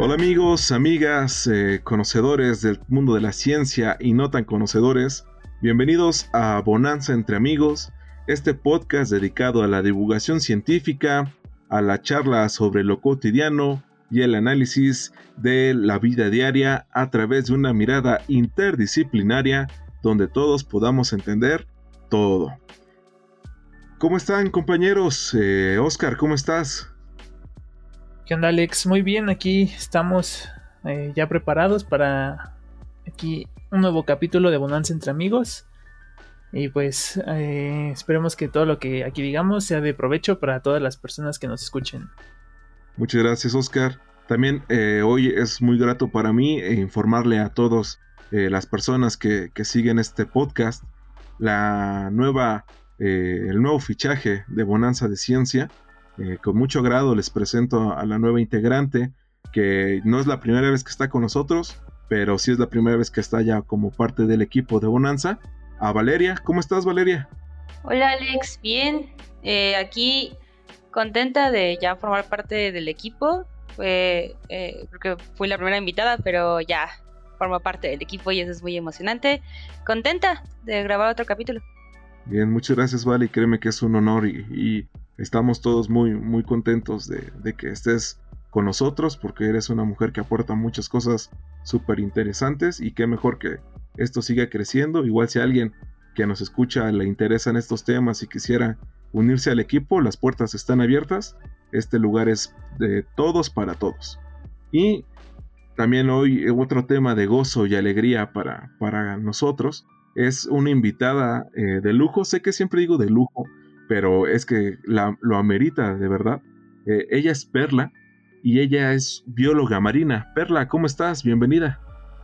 Hola amigos, amigas, eh, conocedores del mundo de la ciencia y no tan conocedores, bienvenidos a Bonanza entre amigos, este podcast dedicado a la divulgación científica, a la charla sobre lo cotidiano y el análisis de la vida diaria a través de una mirada interdisciplinaria donde todos podamos entender todo. ¿Cómo están compañeros? Eh, Oscar, ¿cómo estás? ¿Qué onda Alex? Muy bien, aquí estamos eh, ya preparados para aquí un nuevo capítulo de Bonanza entre amigos. Y pues eh, esperemos que todo lo que aquí digamos sea de provecho para todas las personas que nos escuchen. Muchas gracias Oscar. También eh, hoy es muy grato para mí informarle a todos las personas que, siguen este podcast la nueva, el nuevo fichaje de Bonanza de Ciencia. Con mucho agrado les presento a la nueva integrante que no es la primera vez que está con nosotros, pero sí es la primera vez que está ya como parte del equipo de Bonanza a Valeria. ¿Cómo estás, Valeria? Hola, Alex. Bien. Eh, aquí contenta de ya formar parte del equipo. Fue, eh, creo que fui la primera invitada, pero ya formo parte del equipo y eso es muy emocionante. Contenta de grabar otro capítulo. Bien, muchas gracias, Vale. Créeme que es un honor y, estamos todos muy, muy contentos de, de, que estés con nosotros porque eres una mujer que aporta muchas cosas súper interesantes y qué mejor que esto siga creciendo. Igual si alguien que nos escucha le interesan estos temas y quisiera unirse al equipo, las puertas están abiertas. Este lugar es de todos para todos. Y también hoy otro tema de gozo y alegría para, para nosotros es una invitada eh, de lujo. Sé que siempre digo de lujo, pero es que la, lo amerita de verdad. Eh, ella es Perla y ella es bióloga marina. Perla, ¿cómo estás? Bienvenida.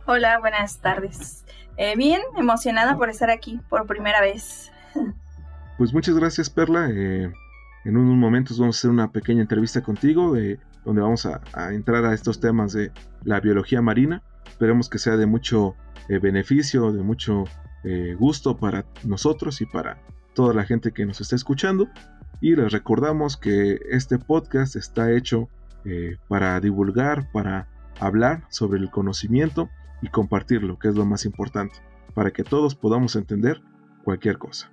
Hola, buenas tardes. Eh, bien, emocionada por estar aquí por primera vez. Pues muchas gracias, Perla. Eh, en unos momentos vamos a hacer una pequeña entrevista contigo, eh, donde vamos a, entrar a estos temas de la biología marina. Esperemos que sea de mucho beneficio, de mucho gusto para nosotros y para toda la gente que nos está escuchando. Y les recordamos que este podcast está hecho para divulgar, para hablar sobre el conocimiento y compartirlo, que es lo más importante, para que todos podamos entender cualquier cosa.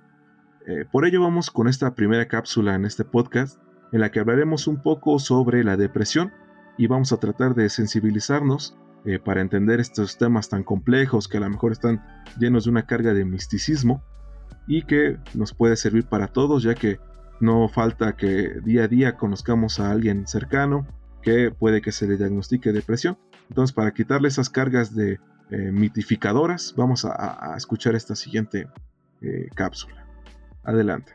Eh, por ello vamos con esta primera cápsula en este podcast, en la que hablaremos un poco sobre la depresión y vamos a tratar de sensibilizarnos eh, para entender estos temas tan complejos que a lo mejor están llenos de una carga de misticismo y que nos puede servir para todos, ya que no falta que día a día conozcamos a alguien cercano que puede que se le diagnostique depresión entonces, para quitarle esas cargas de eh, mitificadoras, vamos a, escuchar esta siguiente eh, cápsula. Adelante.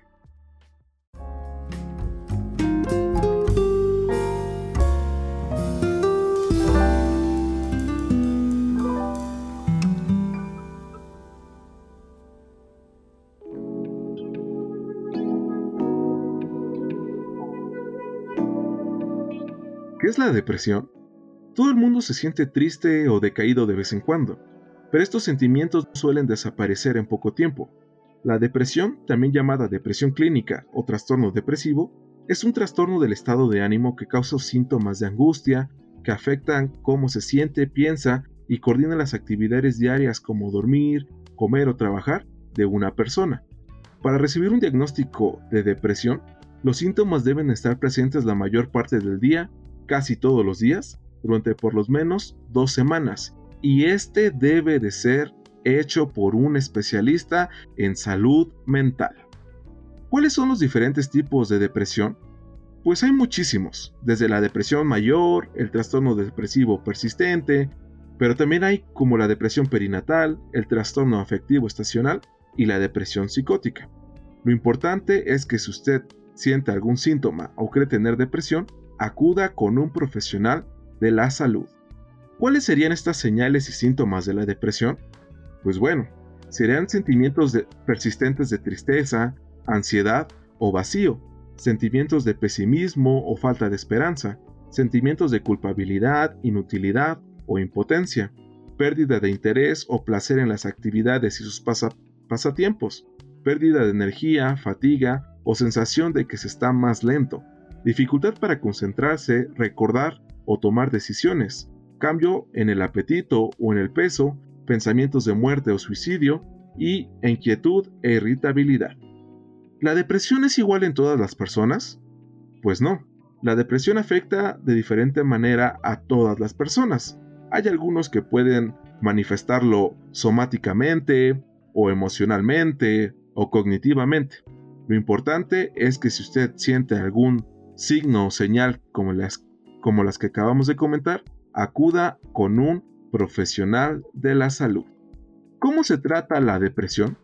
La depresión? Todo el mundo se siente triste o decaído de vez en cuando, pero estos sentimientos suelen desaparecer en poco tiempo. La depresión, también llamada depresión clínica o trastorno depresivo, es un trastorno del estado de ánimo que causa síntomas de angustia que afectan cómo se siente, piensa y coordina las actividades diarias como dormir, comer o trabajar de una persona. Para recibir un diagnóstico de depresión, los síntomas deben estar presentes la mayor parte del día, casi todos los días, durante por lo menos dos semanas y este debe de ser hecho por un especialista en salud mental. ¿Cuáles son los diferentes tipos de depresión? Pues hay muchísimos, desde la depresión mayor, el trastorno depresivo persistente, pero también hay como la depresión perinatal, el trastorno afectivo estacional y la depresión psicótica. Lo importante es que si usted siente algún síntoma o cree tener depresión, acuda con un profesional de la salud. ¿Cuáles serían estas señales y síntomas de la depresión? Pues bueno, serían sentimientos persistentes de tristeza, ansiedad o vacío, sentimientos de pesimismo o falta de esperanza, sentimientos de culpabilidad, inutilidad o impotencia, pérdida de interés o placer en las actividades y sus pasatiempos, pérdida de energía, fatiga o sensación de que se está más lento, dificultad para concentrarse, recordar o tomar decisiones, cambio en el apetito o en el peso, pensamientos de muerte o suicidio y inquietud e irritabilidad. ¿La depresión es igual en todas las personas? Pues no. La depresión afecta de diferente manera a todas las personas. Hay algunos que pueden manifestarlo somáticamente o emocionalmente o cognitivamente. Lo importante es que si usted siente algún signo o señal como las, como las que acabamos de comentar, acuda con un profesional de la salud. ¿Cómo se trata la depresión?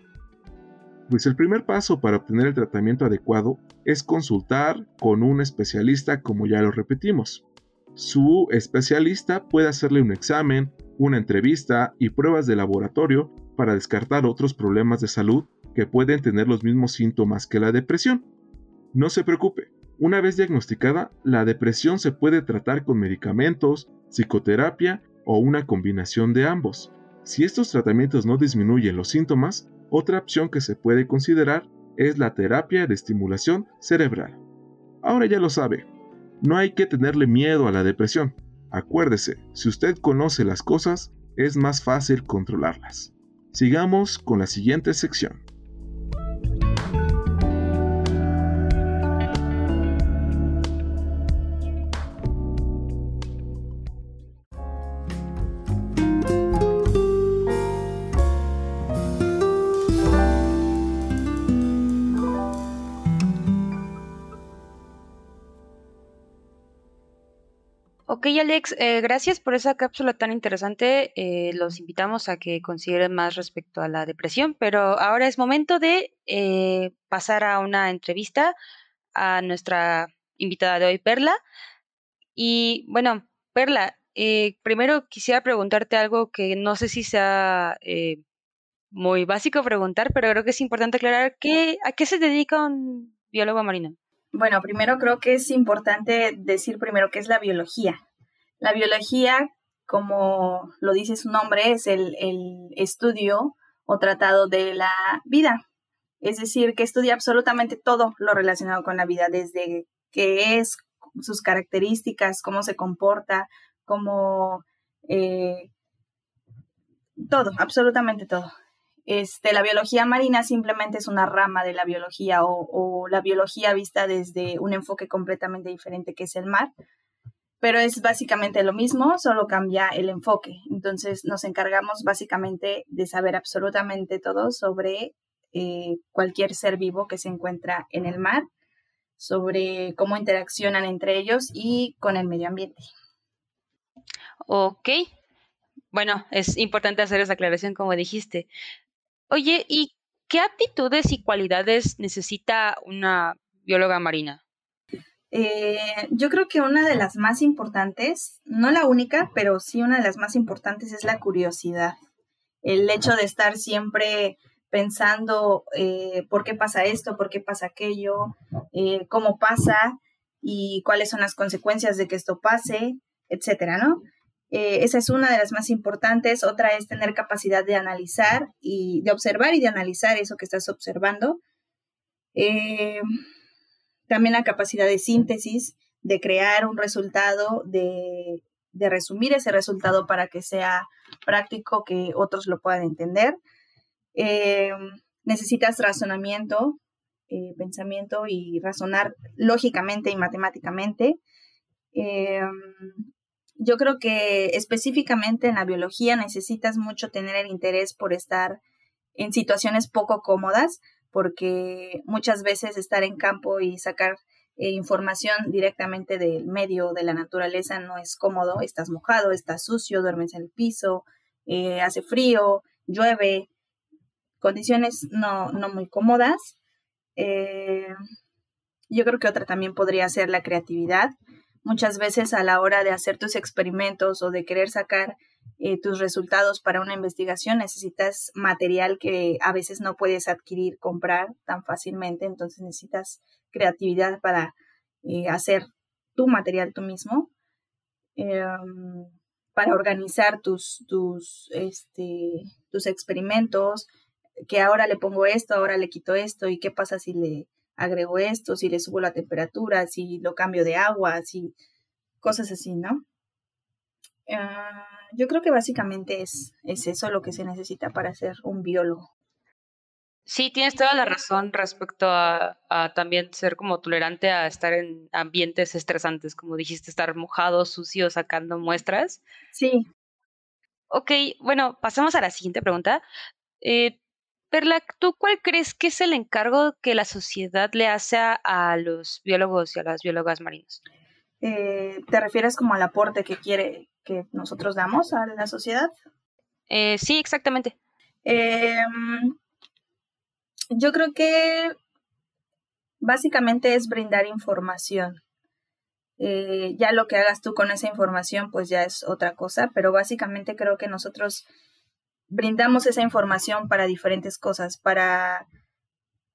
Pues el primer paso para obtener el tratamiento adecuado es consultar con un especialista como ya lo repetimos. Su especialista puede hacerle un examen, una entrevista y pruebas de laboratorio para descartar otros problemas de salud que pueden tener los mismos síntomas que la depresión. No se preocupe, una vez diagnosticada, la depresión se puede tratar con medicamentos, psicoterapia o una combinación de ambos. Si estos tratamientos no disminuyen los síntomas, otra opción que se puede considerar es la terapia de estimulación cerebral. Ahora ya lo sabe, no hay que tenerle miedo a la depresión. Acuérdese, si usted conoce las cosas, es más fácil controlarlas. Sigamos con la siguiente sección. Ok, Alex, eh, gracias por esa cápsula tan interesante. Eh, los invitamos a que consideren más respecto a la depresión, pero ahora es momento de eh, pasar a una entrevista a nuestra invitada de hoy, Perla. Y bueno, Perla, primero quisiera preguntarte algo que no sé si sea muy básico preguntar, pero creo que es importante aclarar que, a qué se dedica un biólogo marino. Bueno, primero creo que es importante decir primero qué es la biología. La biología, como lo dice su nombre, es el, estudio o tratado de la vida. Es decir, que estudia absolutamente todo lo relacionado con la vida, desde qué es, sus características, cómo se comporta, cómo... Eh, todo, absolutamente todo. Este, la biología marina simplemente es una rama de la biología o, la biología vista desde un enfoque completamente diferente que es el mar, pero es básicamente lo mismo, solo cambia el enfoque. Entonces nos encargamos básicamente de saber absolutamente todo sobre eh, cualquier ser vivo que se encuentra en el mar, sobre cómo interaccionan entre ellos y con el medio ambiente. Ok. Bueno, es importante hacer esa aclaración como dijiste. Oye, ¿y qué aptitudes y cualidades necesita una bióloga marina? Eh, yo creo que una de las más importantes, no la única, pero sí una de las más importantes es la curiosidad. El hecho de estar siempre pensando eh, por qué pasa esto, por qué pasa aquello, eh, cómo pasa y cuáles son las consecuencias de que esto pase, etcétera, ¿no? esa es una de las más importantes. Otra es tener capacidad de analizar y de observar y de analizar eso que estás observando. También la capacidad de síntesis, de crear un resultado, de, resumir ese resultado para que sea práctico, que otros lo puedan entender. Eh, necesitas razonamiento, eh, pensamiento y razonar lógicamente y matemáticamente. Eh, yo creo que específicamente en la biología necesitas mucho tener el interés por estar en situaciones poco cómodas, porque muchas veces estar en campo y sacar eh, información directamente del medio de la naturaleza no es cómodo, estás mojado, estás sucio, duermes en el piso, eh, hace frío, llueve, condiciones no, no muy cómodas. Eh, yo creo que otra también podría ser la creatividad. Muchas veces a la hora de hacer tus experimentos o de querer sacar eh, tus resultados para una investigación, necesitas material que a veces no puedes adquirir, comprar tan fácilmente, entonces necesitas creatividad para eh, hacer tu material tú mismo, em, para organizar tus, tus, este, tus experimentos, que ahora le pongo esto, ahora le quito esto, y qué pasa si le agrego esto, si le subo la temperatura, si lo cambio de agua, si cosas así, ¿no? Ah, yo creo que básicamente es, es eso lo que se necesita para ser un biólogo. Sí, tienes toda la razón respecto a, también ser como tolerante a estar en ambientes estresantes, como dijiste, estar mojado, sucio, sacando muestras. Sí. Ok, bueno, pasamos a la siguiente pregunta. Eh, Perla, ¿tú cuál crees que es el encargo que la sociedad le hace a, los biólogos y a las biólogas marinas? Eh, ¿Te refieres como al aporte que quiere que nosotros damos a la sociedad? Eh, sí, exactamente. Em, yo creo que básicamente es brindar información. Eh, ya lo que hagas tú con esa información, pues ya es otra cosa, pero básicamente creo que nosotros brindamos esa información para diferentes cosas, para,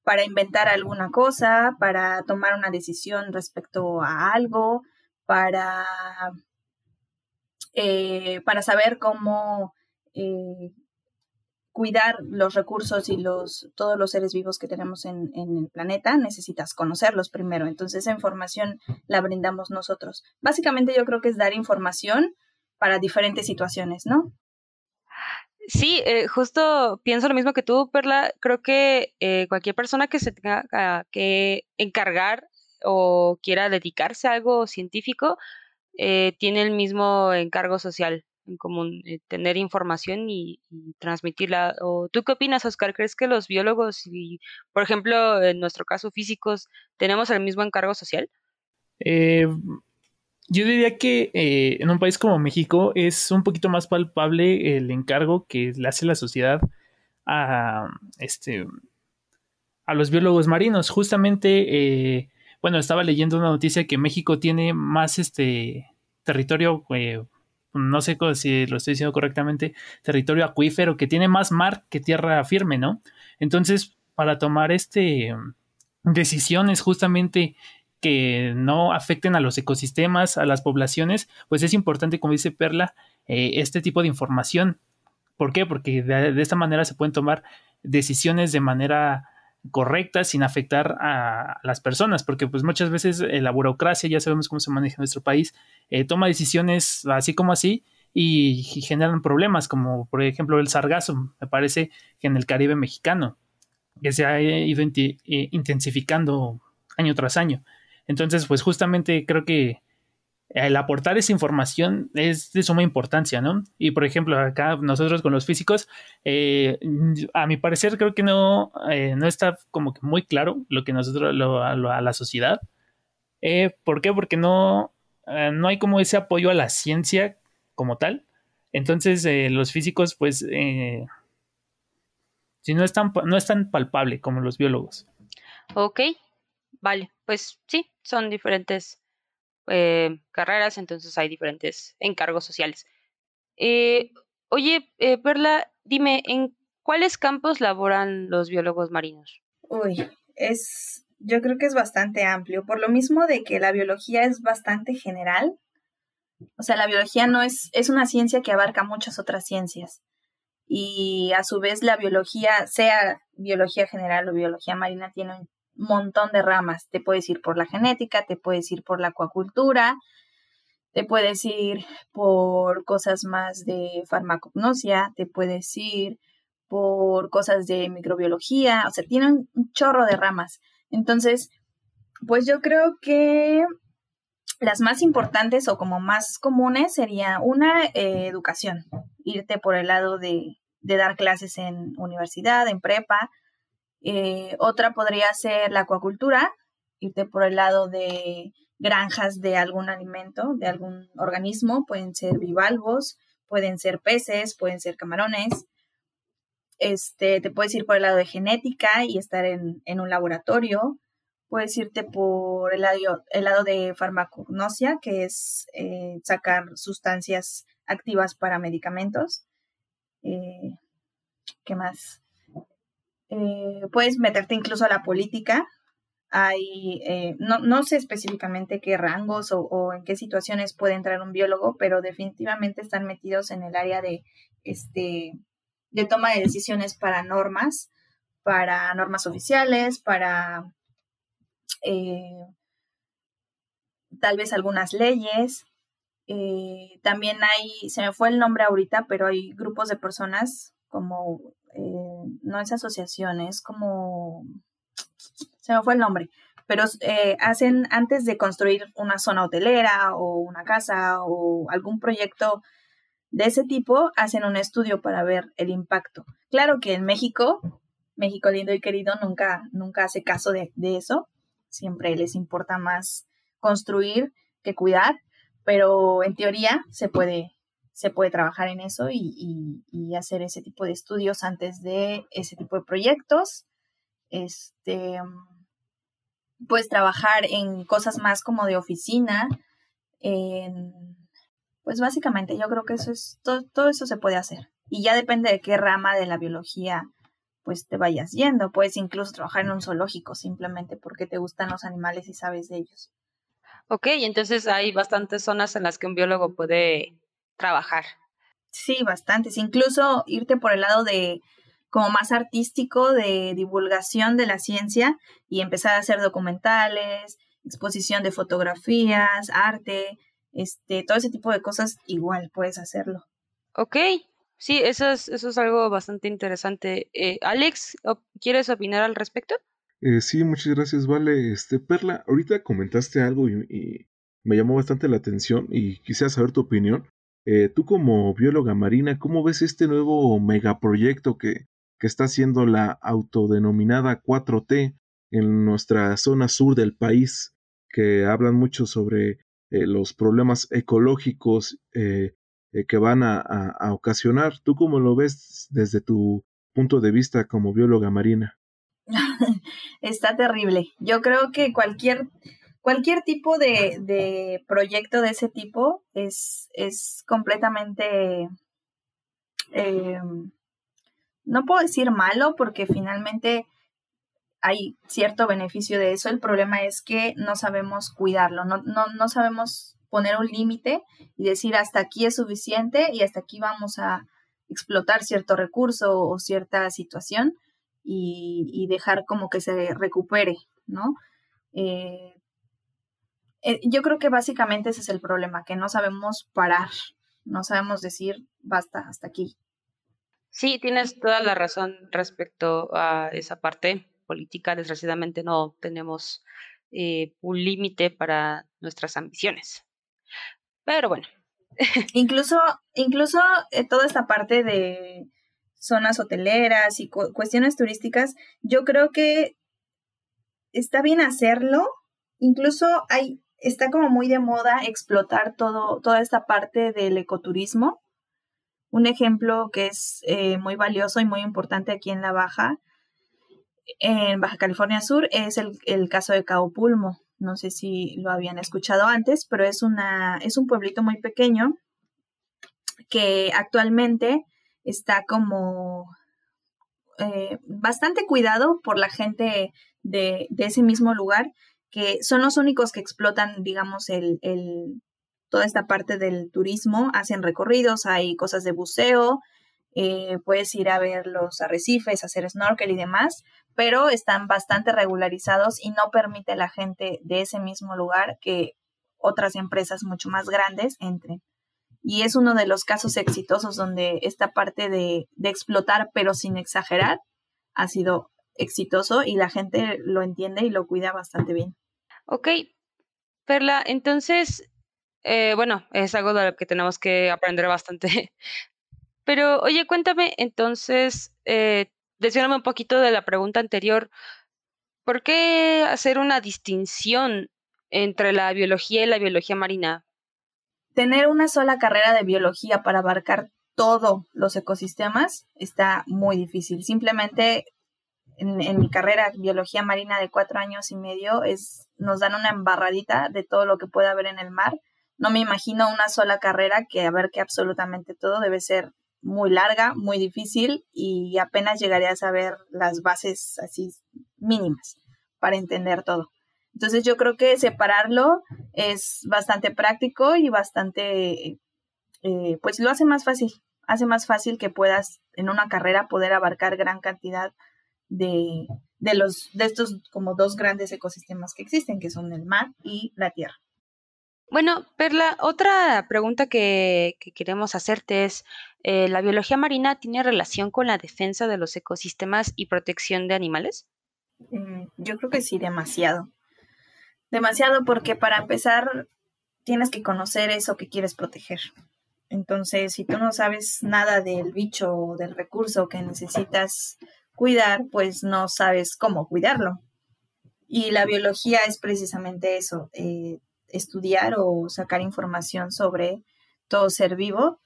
para inventar alguna cosa, para tomar una decisión respecto a algo, para, eh, para saber cómo eh, cuidar los recursos y los, todos los seres vivos que tenemos en, el planeta, necesitas conocerlos primero. Entonces esa información la brindamos nosotros. Básicamente yo creo que es dar información para diferentes situaciones, ¿no? Sí, eh, justo pienso lo mismo que tú, Perla. Creo que cualquier persona que se tenga que encargar o quiera dedicarse a algo científico eh, tiene el mismo encargo social en común, eh, tener información y, transmitirla. ¿O ¿Tú qué opinas, Oscar? ¿Crees que los biólogos y, por ejemplo, en nuestro caso físicos, tenemos el mismo encargo social? Eh, yo diría que en un país como México es un poquito más palpable el encargo que le hace la sociedad a, este, a los biólogos marinos. Justamente, bueno, estaba leyendo una noticia que México tiene más este territorio no sé si lo estoy diciendo correctamente, territorio acuífero que tiene más mar que tierra firme, ¿no? Entonces, para tomar este decisiones justamente que no afecten a los ecosistemas, a las poblaciones, pues es importante, como dice Perla, eh, este tipo de información. ¿Por qué? Porque de, esta manera se pueden tomar decisiones de manera correcta sin afectar a las personas, porque pues muchas veces eh, la burocracia, ya sabemos cómo se maneja en nuestro país, eh, toma decisiones así como así y, generan problemas, como por ejemplo el sargazo, me parece que en el Caribe mexicano, que se ha ido eh, intensificando año tras año. Entonces, pues justamente creo que el aportar esa información es de suma importancia, ¿no? Y por ejemplo, acá nosotros con los físicos, eh, a mi parecer creo que no, eh, no está como que muy claro lo que nosotros, lo, a, la sociedad. Eh, ¿Por qué? Porque no, no hay como ese apoyo a la ciencia como tal. Entonces, los físicos, pues, si no es, tan, no es tan palpable como los biólogos. Ok, vale, pues sí, son diferentes eh, carreras, entonces hay diferentes encargos sociales. Eh, oye, eh, Perla, dime, ¿en cuáles campos laboran los biólogos marinos? Uy, es, yo creo que es bastante amplio, por lo mismo de que la biología es bastante general. O sea, la biología no es, es una ciencia que abarca muchas otras ciencias. Y a su vez la biología, sea biología general o biología marina, tiene un montón de ramas. Te puedes ir por la genética, te puedes ir por la acuacultura, te puedes ir por cosas más de farmacognosia, te puedes ir por cosas de microbiología, o sea, tienen un chorro de ramas. Entonces, pues yo creo que las más importantes o como más comunes sería una eh, educación, irte por el lado de, de dar clases en universidad, en prepa, eh, otra podría ser la acuacultura, irte por el lado de granjas de algún alimento, de algún organismo, pueden ser bivalvos, pueden ser peces, pueden ser camarones. Este, te puedes ir por el lado de genética y estar en, un laboratorio. Puedes irte por el lado, el lado de farmacognosia, que es eh, sacar sustancias activas para medicamentos. Eh, ¿Qué más? Eh, puedes meterte incluso a la política. Hay, eh, no, no, sé específicamente qué rangos o, en qué situaciones puede entrar un biólogo, pero definitivamente están metidos en el área de, este, de toma de decisiones para normas, para normas oficiales, para eh, tal vez algunas leyes. También hay, se me fue el nombre ahorita, pero hay grupos de personas como, eh, no es asociación, es como, se me fue el nombre, pero eh, hacen antes de construir una zona hotelera o una casa o algún proyecto de ese tipo, hacen un estudio para ver el impacto. Claro que en México, México lindo y querido, nunca, nunca hace caso de, eso, siempre les importa más construir que cuidar, pero en teoría se puede, se puede trabajar en eso y, y, hacer ese tipo de estudios antes de ese tipo de proyectos. Este, pues trabajar en cosas más como de oficina, pues básicamente yo creo que eso es, todo, todo eso se puede hacer. Y ya depende de qué rama de la biología pues te vayas yendo. Puedes incluso trabajar en un zoológico simplemente porque te gustan los animales y sabes de ellos. Ok, entonces hay bastantes zonas en las que un biólogo puede trabajar. Sí, bastantes. Incluso irte por el lado de como más artístico de divulgación de la ciencia y empezar a hacer documentales, exposición de fotografías, arte, este, todo ese tipo de cosas, igual puedes hacerlo. Ok, sí, eso es, eso es algo bastante interesante. Eh, Alex, ¿quieres opinar al respecto? Eh, sí, muchas gracias, Vale. Este, Perla, ahorita comentaste algo y, me llamó bastante la atención y quisiera saber tu opinión. Eh, tú como bióloga marina, ¿cómo ves este nuevo megaproyecto que, que está haciendo la autodenominada 4T en nuestra zona sur del país, que hablan mucho sobre eh, los problemas ecológicos eh, que van a, a, ocasionar. ¿Tú cómo lo ves desde tu punto de vista como bióloga marina? Está terrible. Yo creo que cualquier, cualquier tipo de, de proyecto de ese tipo es, es completamente no puedo decir malo porque finalmente hay cierto beneficio de eso. El problema es que no sabemos cuidarlo, no, no, no sabemos poner un límite y decir hasta aquí es suficiente y hasta aquí vamos a explotar cierto recurso o cierta situación y, dejar como que se recupere, ¿no? Eh, eh, yo creo que básicamente ese es el problema, que no sabemos parar, no sabemos decir basta, hasta aquí. Sí, tienes toda la razón respecto a esa parte política. Desgraciadamente no tenemos eh, un límite para nuestras ambiciones. Pero bueno. incluso, incluso eh, toda esta parte de zonas hoteleras y cuestiones turísticas, yo creo que está bien hacerlo. Incluso hay, está como muy de moda explotar todo, toda esta parte del ecoturismo un ejemplo que es eh, muy valioso y muy importante aquí en la Baja, en Baja California Sur, es el, caso de Cabo Pulmo. No sé si lo habían escuchado antes, pero es, una, es un pueblito muy pequeño que actualmente está como eh, bastante cuidado por la gente de, de, ese mismo lugar, que son los únicos que explotan, digamos, el, el, toda esta parte del turismo, hacen recorridos, hay cosas de buceo, eh, puedes ir a ver los arrecifes, hacer snorkel y demás, pero están bastante regularizados y no permite a la gente de ese mismo lugar que otras empresas mucho más grandes entren. Y es uno de los casos exitosos donde esta parte de, de explotar, pero sin exagerar, ha sido exitoso y la gente lo entiende y lo cuida bastante bien. Ok, Perla, entonces eh, bueno, es algo de lo que tenemos que aprender bastante. Pero, oye, cuéntame entonces, eh, un poquito de la pregunta anterior. ¿Por qué hacer una distinción entre la biología y la biología marina? Tener una sola carrera de biología para abarcar todos los ecosistemas está muy difícil. Simplemente en, mi carrera biología marina de cuatro años y medio es nos dan una embarradita de todo lo que puede haber en el mar. No me imagino una sola carrera que a ver que absolutamente todo. Debe ser muy larga, muy difícil y apenas llegaría a saber las bases así mínimas para entender todo. Entonces yo creo que separarlo es bastante práctico y bastante, eh, pues lo hace más fácil, hace más fácil que puedas en una carrera poder abarcar gran cantidad de, de, los, de estos como dos grandes ecosistemas que existen, que son el mar y la tierra. Bueno, Perla, otra pregunta que, queremos hacerte es, eh, ¿la biología marina tiene relación con la defensa de los ecosistemas y protección de animales? Mm, yo creo que sí, demasiado. Demasiado porque para empezar tienes que conocer eso que quieres proteger. Entonces, si tú no sabes nada del bicho o del recurso que necesitas cuidar, pues no sabes cómo cuidarlo. Y la biología es precisamente eso, eh, estudiar o sacar información sobre todo ser vivo.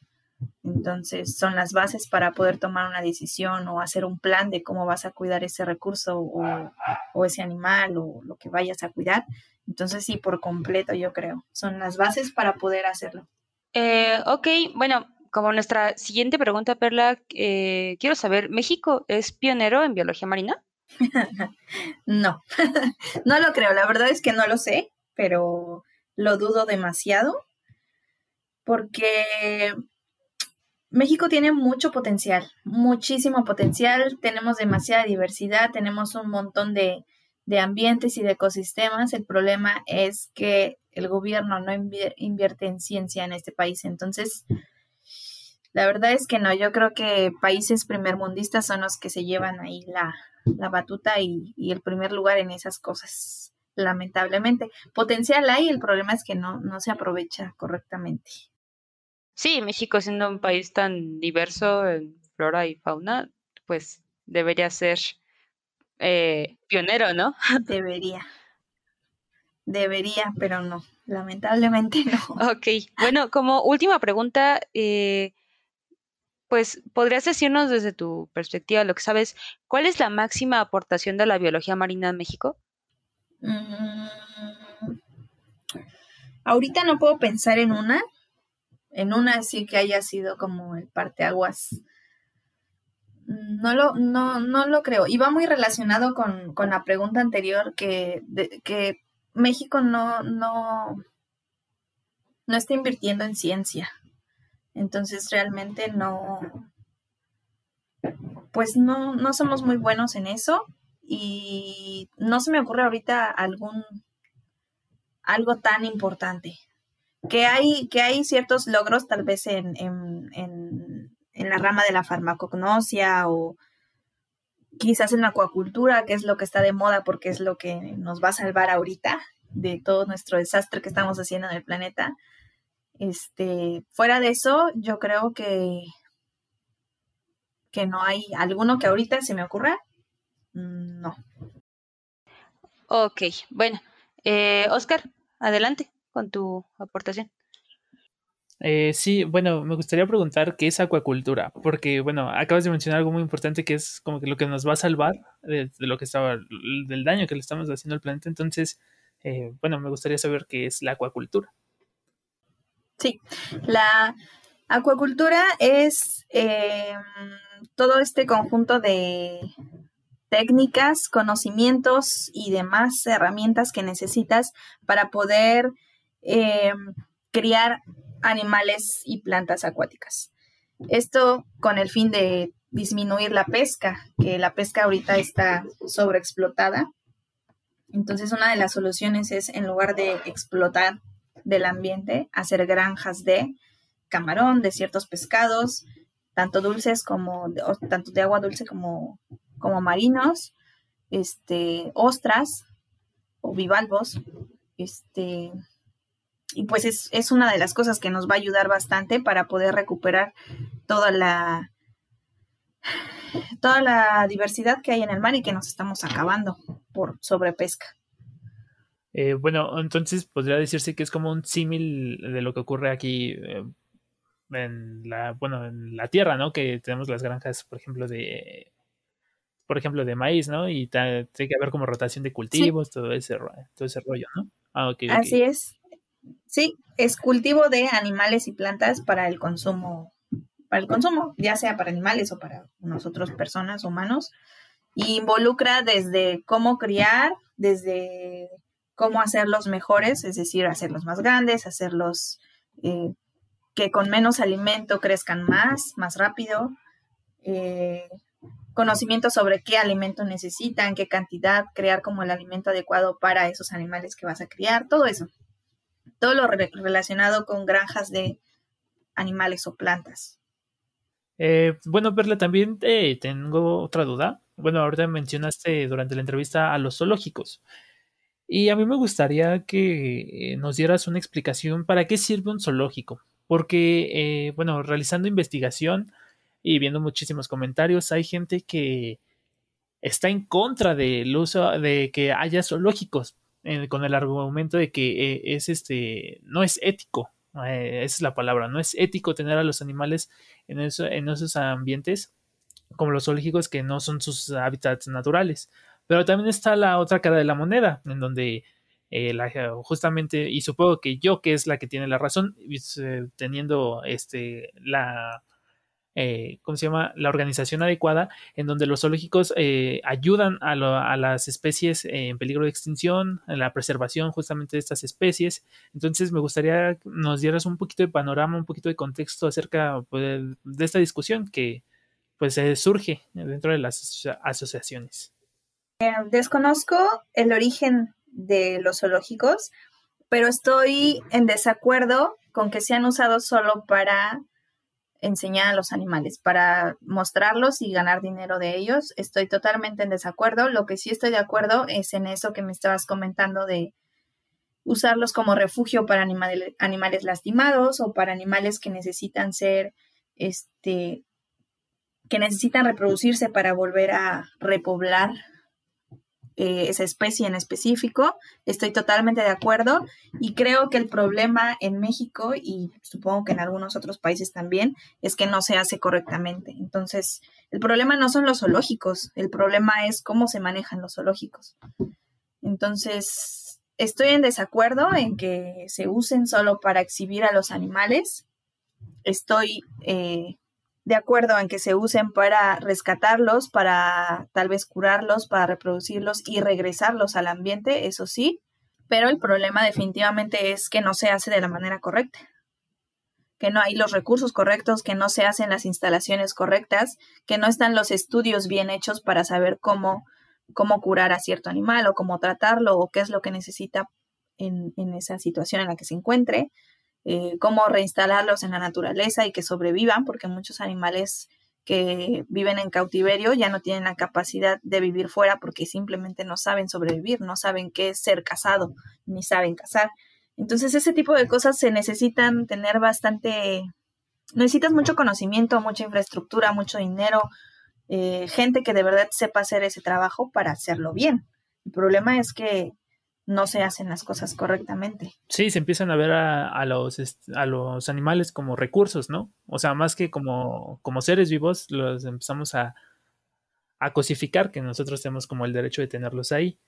Entonces son las bases para poder tomar una decisión o hacer un plan de cómo vas a cuidar ese recurso o, ese animal o lo que vayas a cuidar. Entonces sí, por completo yo creo. Son las bases para poder hacerlo. Eh, ok, bueno, como nuestra siguiente pregunta, Perla, eh, quiero saber, ¿México es pionero en biología marina? no, no lo creo. La verdad es que no lo sé, pero lo dudo demasiado porque México tiene mucho potencial, muchísimo potencial, tenemos demasiada diversidad, tenemos un montón de, ambientes y de ecosistemas. El problema es que el gobierno no invierte en ciencia en este país. Entonces, la verdad es que no, yo creo que países primermundistas son los que se llevan ahí la, batuta y el primer lugar en esas cosas lamentablemente. Potencial hay, el problema es que no, no se aprovecha correctamente. Sí, México siendo un país tan diverso en flora y fauna, pues debería ser eh, pionero, ¿no? Debería. Debería, pero no. Lamentablemente no. Ok. Bueno, como última pregunta, eh, pues podrías decirnos desde tu perspectiva, lo que sabes, ¿cuál es la máxima aportación de la biología marina en México? Mm, ahorita no puedo pensar en una, en una así que haya sido como el parteaguas. No lo, no, no lo creo. Y va muy relacionado con, la pregunta anterior que, que México no, no, no está invirtiendo en ciencia. Entonces realmente no, pues no, no somos muy buenos en eso y no se me ocurre ahorita algún algo tan importante. Que hay, que hay ciertos logros tal vez en, en, en, en la rama de la farmacognosia o quizás en la acuacultura, que es lo que está de moda porque es lo que nos va a salvar ahorita de todo nuestro desastre que estamos haciendo en el planeta. Este, fuera de eso, yo creo que, que no hay alguno que ahorita se me ocurra Mm, no. Ok, bueno. Eh, Oscar, adelante con tu aportación. Eh, sí, bueno, me gustaría preguntar qué es acuacultura, porque, bueno, acabas de mencionar algo muy importante que es como que lo que nos va a salvar de, lo que estaba, del daño que le estamos haciendo al planeta. Entonces, eh, bueno, me gustaría saber qué es la acuacultura. Sí, la acuacultura es todo este conjunto de, técnicas, conocimientos y demás herramientas que necesitas para poder eh, criar animales y plantas acuáticas. Esto con el fin de disminuir la pesca, que la pesca ahorita está sobreexplotada. Entonces una de las soluciones es, en lugar de explotar del ambiente, hacer granjas de camarón, de ciertos pescados, tanto dulces como, tanto de agua dulce como como marinos, este, ostras o bivalvos, este, y pues es, es, una de las cosas que nos va a ayudar bastante para poder recuperar toda la toda la diversidad que hay en el mar y que nos estamos acabando por sobrepesca. Eh, bueno, entonces podría decirse que es como un símil de lo que ocurre aquí eh, en la, bueno, en la tierra, ¿no? Que tenemos las granjas, por ejemplo, de por ejemplo, de maíz, ¿no? Y tiene que haber como rotación de cultivos, todo, ese, todo ese rollo, ¿no? Ah, Así es. Sí, es cultivo de animales y plantas para el consumo, para el consumo, ya sea para animales o para nosotros, personas, humanos. Y involucra desde cómo criar, desde cómo hacerlos mejores, es decir, hacerlos más grandes, hacerlos eh, que con menos alimento crezcan más, más rápido, eh, conocimiento sobre qué alimento necesitan, qué cantidad, crear como el alimento adecuado para esos animales que vas a criar, todo eso. todo lo relacionado con granjas de animales o plantas. Eh, bueno, Perla, también eh, tengo otra duda. Bueno, ahorita mencionaste durante la entrevista a los zoológicos. Y a mí me gustaría que nos dieras una explicación para qué sirve un zoológico. Porque, eh, bueno, realizando investigación y viendo muchísimos comentarios, hay gente que está en contra del uso de que haya zoológicos, con el argumento de que es este, no es ético eh, esa es la palabra, no es ético tener a los animales en, en esos ambientes como los zoológicos que no son sus hábitats naturales. Pero también está la otra cara de la moneda, en donde eh, justamente, y supongo que yo, que es la que tiene la razón, eh, teniendo este, la, eh, ¿cómo se llama? La organización adecuada, en donde los zoológicos eh, ayudan a, las especies en peligro de extinción, en la preservación justamente de estas especies. Entonces, me gustaría que nos dieras un poquito de panorama, un poquito de contexto acerca pues, de esta discusión que pues surge dentro de las asociaciones. Desconozco el origen de los zoológicos, pero estoy en desacuerdo con que sean usados solo para enseñar a los animales, para mostrarlos y ganar dinero de ellos. Estoy totalmente en desacuerdo. Lo que sí estoy de acuerdo es en eso que me estabas comentando de usarlos como refugio para animales lastimados o para animales que necesitan ser, este, que necesitan reproducirse para volver a repoblar eh, esa especie en específico. Estoy totalmente de acuerdo y creo que el problema en México y supongo que en algunos otros países también es que no se hace correctamente. Entonces, el problema no son los zoológicos, el problema es cómo se manejan los zoológicos. Entonces, estoy en desacuerdo en que se usen solo para exhibir a los animales. Estoy eh, de acuerdo en que se usen para rescatarlos, para tal vez curarlos, para reproducirlos y regresarlos al ambiente, eso sí, pero el problema definitivamente es que no se hace de la manera correcta, que no hay los recursos correctos, que no se hacen las instalaciones correctas, que no están los estudios bien hechos para saber cómo, cómo curar a cierto animal o cómo tratarlo o qué es lo que necesita en, en esa situación en la que se encuentre. Eh, cómo reinstalarlos en la naturaleza y que sobrevivan, porque muchos animales que viven en cautiverio ya no tienen la capacidad de vivir fuera porque simplemente no saben sobrevivir, no saben qué es ser casado, ni saben cazar. Entonces ese tipo de cosas se necesitan tener bastante, necesitas mucho conocimiento, mucha infraestructura, mucho dinero, eh, gente que de verdad sepa hacer ese trabajo para hacerlo bien. El problema es que no se hacen las cosas correctamente. Sí, se empiezan a ver a, los, a los animales como recursos, ¿no? O sea, más que como, como seres vivos, los empezamos a, a cosificar, que nosotros tenemos como el derecho de tenerlos ahí.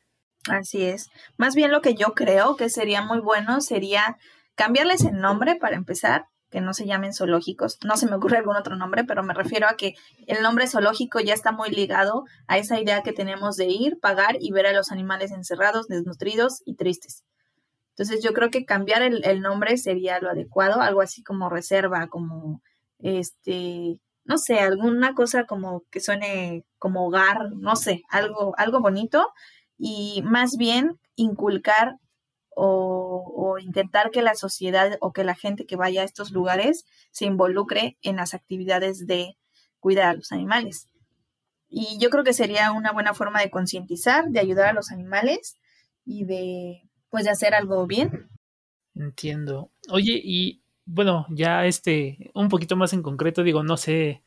Así es. Más bien lo que yo creo que sería muy bueno sería cambiarles el nombre para empezar que no se llamen zoológicos. No se me ocurre algún otro nombre, pero me refiero a que el nombre zoológico ya está muy ligado a esa idea que tenemos de ir, pagar y ver a los animales encerrados, desnutridos y tristes. Entonces yo creo que cambiar el, nombre sería lo adecuado, algo así como reserva, como este, no sé, alguna cosa como que suene como hogar, no sé, algo, algo bonito y más bien inculcar o, intentar que la sociedad o que la gente que vaya a estos lugares se involucre en las actividades de cuidar a los animales. Y yo creo que sería una buena forma de concientizar, de ayudar a los animales y de, pues, de hacer algo bien. Entiendo. Oye, y bueno, ya este, un poquito más en concreto, digo, no sé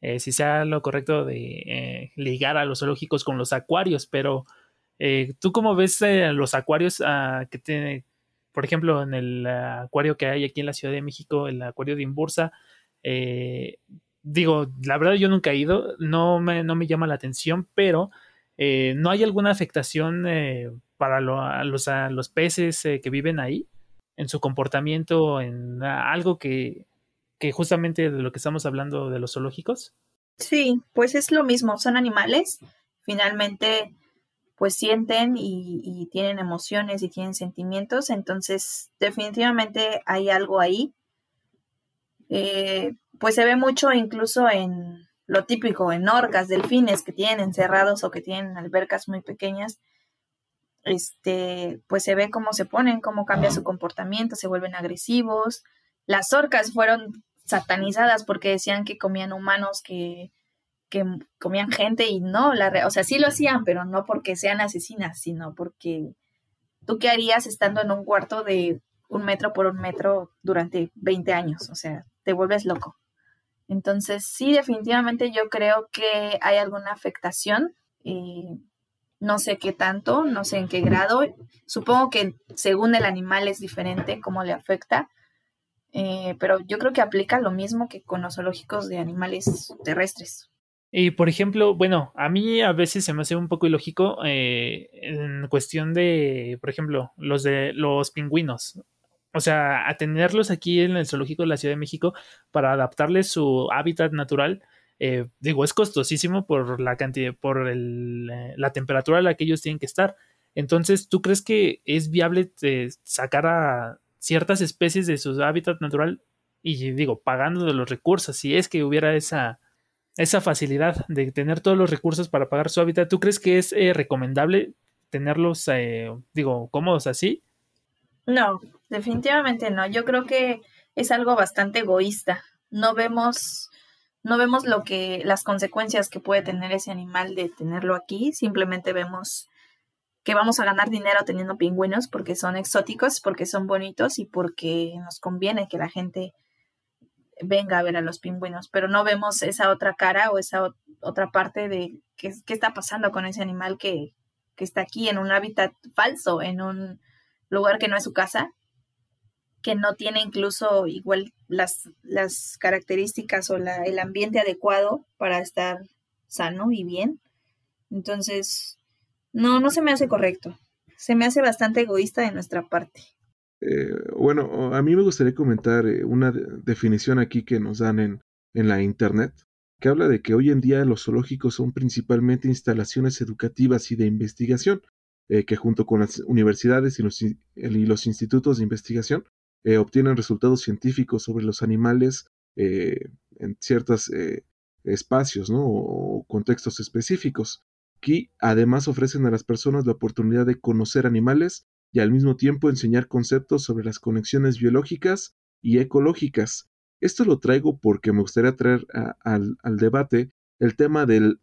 eh, si sea lo correcto de eh, ligar a los zoológicos con los acuarios, pero eh, ¿Tú cómo ves los acuarios ah, que tiene, por ejemplo, en el acuario que hay aquí en la Ciudad de México, el acuario de Imbursa? Eh, digo, la verdad yo nunca he ido, no me, no me llama la atención, pero ¿no hay alguna afectación para los, los, peces que viven ahí? En su comportamiento, en algo que, que justamente de lo que estamos hablando de los zoológicos? Sí, pues es lo mismo, son animales. Finalmente, pues sienten y, tienen emociones y tienen sentimientos, entonces definitivamente hay algo ahí. Eh, pues se ve mucho incluso en lo típico, en orcas, delfines que tienen encerrados o que tienen albercas muy pequeñas. este, pues se ve cómo se ponen, cómo cambia su comportamiento, se vuelven agresivos. Las orcas fueron satanizadas porque decían que comían humanos, que, que comían gente y no, la, o sea, sí lo hacían, pero no porque sean asesinas, sino porque tú qué harías estando en un cuarto de un metro por un metro durante 20 años, o sea, te vuelves loco. Entonces, sí, definitivamente yo creo que hay alguna afectación. Eh, no sé qué tanto, no sé en qué grado. Supongo que según el animal es diferente cómo le afecta, eh, pero yo creo que aplica lo mismo que con los zoológicos de animales terrestres. Y por ejemplo, bueno, a mí a veces se me hace un poco ilógico eh, en cuestión de, por ejemplo, los de los pingüinos. O sea, a tenerlos aquí en el zoológico de la Ciudad de México para adaptarles su hábitat natural, eh, digo, es costosísimo por la cantidad, por el, eh, la temperatura a la que ellos tienen que estar. Entonces, ¿tú crees que es viable sacar a ciertas especies de su hábitat natural y digo, pagando de los recursos, si es que hubiera esa, esa facilidad de tener todos los recursos para pagar su hábitat, ¿tú crees que es recomendable tenerlos, digo, cómodos así? No, definitivamente no. Yo creo que es algo bastante egoísta. No vemos no vemos lo que las consecuencias que puede tener ese animal de tenerlo aquí, simplemente vemos que vamos a ganar dinero teniendo pingüinos porque son exóticos, porque son bonitos y porque nos conviene que la gente venga a ver a los pingüinos, pero no vemos esa otra cara o esa otra parte de qué, qué está pasando con ese animal que, que está aquí en un hábitat falso, en un lugar que no es su casa que no tiene incluso igual las, las características o la, el ambiente adecuado para estar sano y bien. Entonces, no, no se me hace correcto. Se me hace bastante egoísta de nuestra parte. Eh, bueno, a mí me gustaría comentar eh, una definición aquí que nos dan en, en la Internet, que habla de que hoy en día los zoológicos son principalmente instalaciones educativas y de investigación, eh, que junto con las universidades y los, y los institutos de investigación eh, obtienen resultados científicos sobre los animales eh, en ciertos espacios ¿no? o contextos específicos, que además ofrecen a las personas la oportunidad de conocer animales y al mismo tiempo enseñar conceptos sobre las conexiones biológicas y ecológicas. Esto lo traigo porque me gustaría traer al, debate el tema del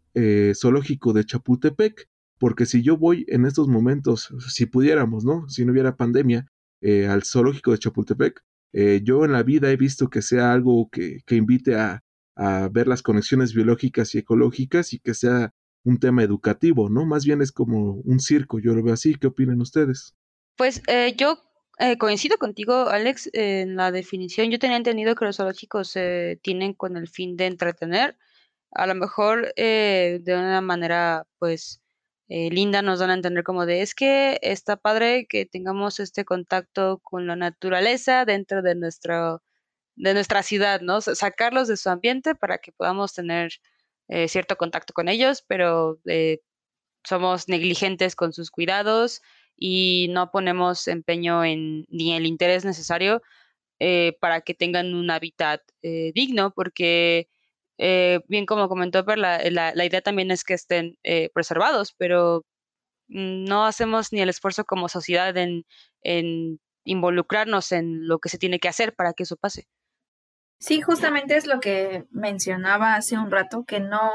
zoológico de Chapultepec, porque si yo voy en estos momentos, si pudiéramos, ¿no? Si no hubiera pandemia, eh, al zoológico de Chapultepec, eh, yo en la vida he visto que sea algo que, invite a, a, ver las conexiones biológicas y ecológicas y que sea un tema educativo, ¿no? Más bien es como un circo, yo lo veo así. ¿Qué opinan ustedes? Pues eh, yo eh, coincido contigo, Alex, en la definición. Yo tenía entendido que los zoológicos se tienen con el fin de entretener, a lo mejor de una manera, pues, eh, linda nos dan a entender como de es que está padre que tengamos este contacto con la naturaleza dentro de nuestro de nuestra ciudad, ¿no? Sacarlos de su ambiente para que podamos tener eh, cierto contacto con ellos, pero eh, somos negligentes con sus cuidados y no ponemos empeño en ni el interés necesario para que tengan un hábitat digno, porque eh, bien como comentó Per, la, la, idea también es que estén eh, preservados, pero no hacemos ni el esfuerzo como sociedad en, en involucrarnos en lo que se tiene que hacer para que eso pase. Sí, justamente es lo que mencionaba hace un rato, que no,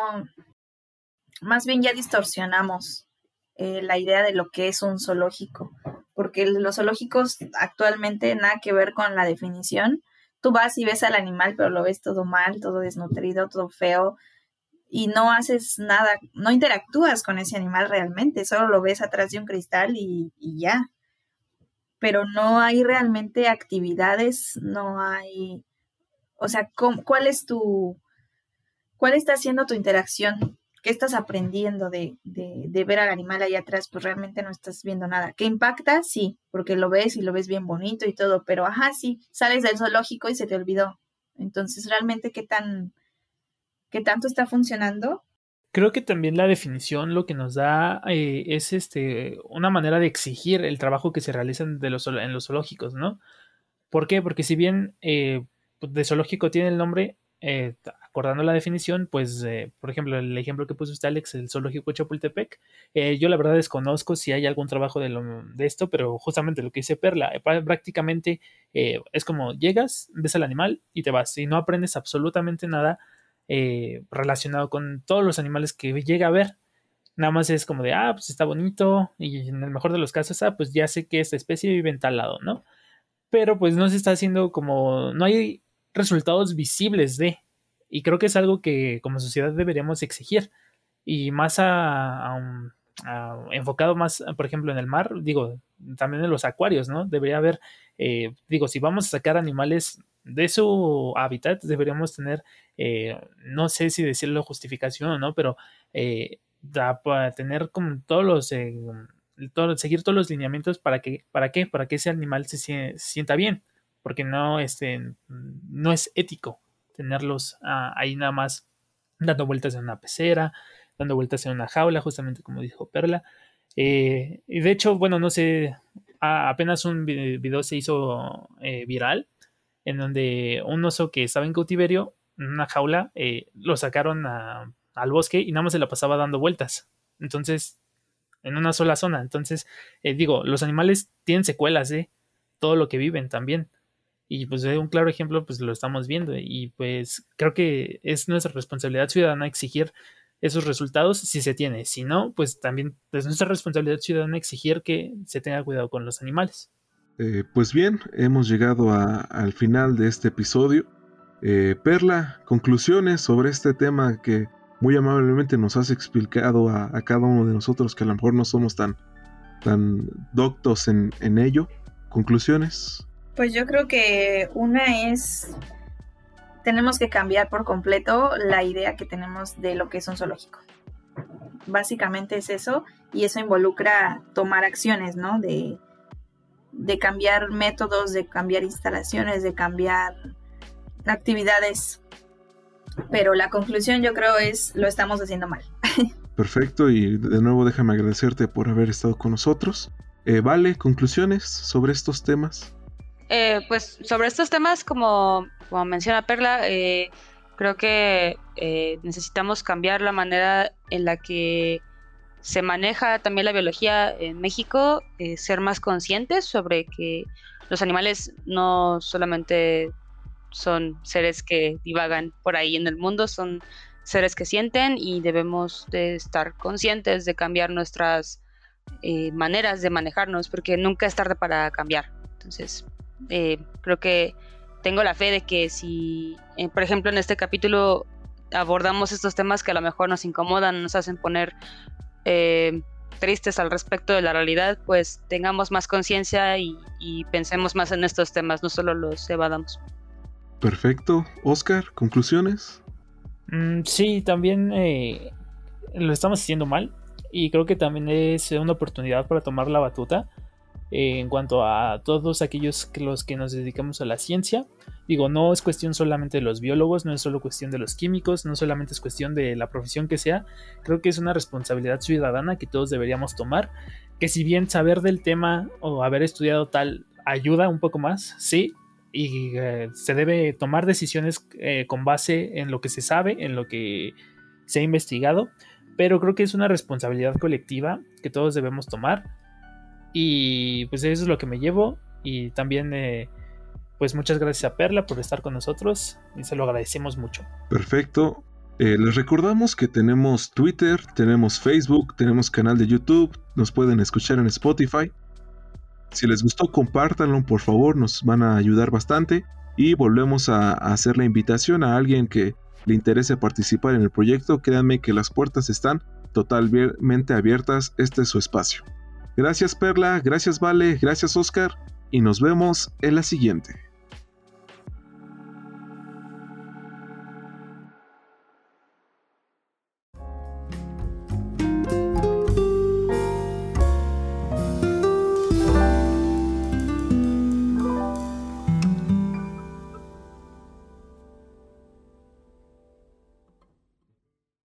más bien ya distorsionamos eh, la idea de lo que es un zoológico, porque los zoológicos actualmente nada que ver con la definición, tú vas y ves al animal, pero lo ves todo mal, todo desnutrido, todo feo, y no haces nada, no interactúas con ese animal realmente, solo lo ves atrás de un cristal y, ya. Pero no hay realmente actividades, no hay, o sea, ¿cuál es tu, cuál está siendo tu interacción ¿Qué estás aprendiendo de, de, ver al animal ahí atrás? Pues realmente no estás viendo nada. ¿Qué impacta? Sí, porque lo ves y lo ves bien bonito y todo, pero ajá, sí, sales del zoológico y se te olvidó. Entonces, realmente, ¿qué tan, qué tanto está funcionando? Creo que también la definición lo que nos da eh, es este una manera de exigir el trabajo que se realiza los, en los zoológicos, ¿no? ¿Por qué? Porque si bien eh, de zoológico tiene el nombre, eh, acordando la definición, pues, eh, por ejemplo, el ejemplo que puso usted, Alex, el zoológico Chapultepec, eh, yo la verdad desconozco si hay algún trabajo de, de esto, pero justamente lo que dice Perla, prácticamente es como llegas, ves al animal y te vas, y no aprendes absolutamente nada relacionado con todos los animales que llega a ver. Nada más es como de, ah, pues está bonito, y en el mejor de los casos, ah, pues ya sé que esta especie vive en tal lado, ¿no? Pero pues no se está haciendo como, no hay resultados visibles de. Y creo que es algo que como sociedad deberíamos exigir. Y más a, enfocado más, por ejemplo, en el mar, digo, también en los acuarios, ¿no? Debería haber, eh, digo, si vamos a sacar animales de su hábitat, deberíamos tener, eh, no sé si decirlo justificación o no, pero eh, para tener como todos los, seguir todos los lineamientos para que, para qué, para que ese animal se sienta bien porque no, este, no es ético tenerlos ah, ahí nada más dando vueltas en una pecera, dando vueltas en una jaula, justamente como dijo Perla. Eh, y de hecho, bueno, no sé, apenas un video se hizo eh, viral en donde un oso que estaba en cautiverio, en una jaula, eh, lo sacaron al bosque y nada más se la pasaba dando vueltas. Entonces, en una sola zona. Entonces, digo, los animales tienen secuelas de todo lo que viven también. Y pues un claro ejemplo, pues lo estamos viendo. Y pues creo que es nuestra responsabilidad ciudadana exigir esos resultados si se tiene. Si no, pues también es nuestra responsabilidad ciudadana exigir que se tenga cuidado con los animales. Eh, pues bien, hemos llegado al final de este episodio. Eh, Perla, conclusiones sobre este tema que muy amablemente nos has explicado a, cada uno de nosotros que a lo mejor no somos tan, tan doctos en, en ello. Conclusiones. Pues yo creo que una es, tenemos que cambiar por completo la idea que tenemos de lo que es un zoológico. Básicamente es eso y eso involucra tomar acciones, ¿no? De, de cambiar métodos, de cambiar instalaciones, de cambiar actividades. Pero la conclusión yo creo es lo estamos haciendo mal. Perfecto y de nuevo déjame agradecerte por haber estado con nosotros. Eh, vale, conclusiones sobre estos temas. Eh, pues sobre estos temas, como, como menciona Perla, eh, creo que eh, necesitamos cambiar la manera en la que se maneja también la biología en México, ser más conscientes sobre que los animales no solamente son seres que divagan por ahí en el mundo, son seres que sienten y debemos de estar conscientes de cambiar nuestras maneras de manejarnos, porque nunca es tarde para cambiar. Entonces, eh, creo que tengo la fe de que si, eh, por ejemplo, en este capítulo abordamos estos temas que a lo mejor nos incomodan, nos hacen poner eh, tristes al respecto de la realidad, pues tengamos más conciencia y, pensemos más en estos temas, no solo los evadamos. Perfecto. Oscar, ¿conclusiones? Mm, sí, también lo estamos haciendo mal y creo que también es una oportunidad para tomar la batuta en cuanto a todos aquellos que los que nos dedicamos a la ciencia. Digo, no es cuestión solamente de los biólogos, no es solo cuestión de los químicos, no solamente es cuestión de la profesión que sea. Creo que es una responsabilidad ciudadana que todos deberíamos tomar. Que si bien saber del tema o haber estudiado tal ayuda un poco más, sí, y eh, se debe tomar decisiones eh, con base en lo que se sabe, en lo que se ha investigado, pero creo que es una responsabilidad colectiva que todos debemos tomar y pues eso es lo que me llevo. Y también, eh, pues muchas gracias a Perla por estar con nosotros y se lo agradecemos mucho. Perfecto. Eh, les recordamos que tenemos Twitter, tenemos Facebook, tenemos canal de YouTube, nos pueden escuchar en Spotify. Si les gustó, compártanlo, por favor, nos van a ayudar bastante. Y volvemos a, a hacer la invitación a alguien que le interese participar en el proyecto. Créanme que las puertas están totalmente abiertas. Este es su espacio. Gracias Perla, gracias Vale, gracias Oscar. Y nos vemos en la siguiente.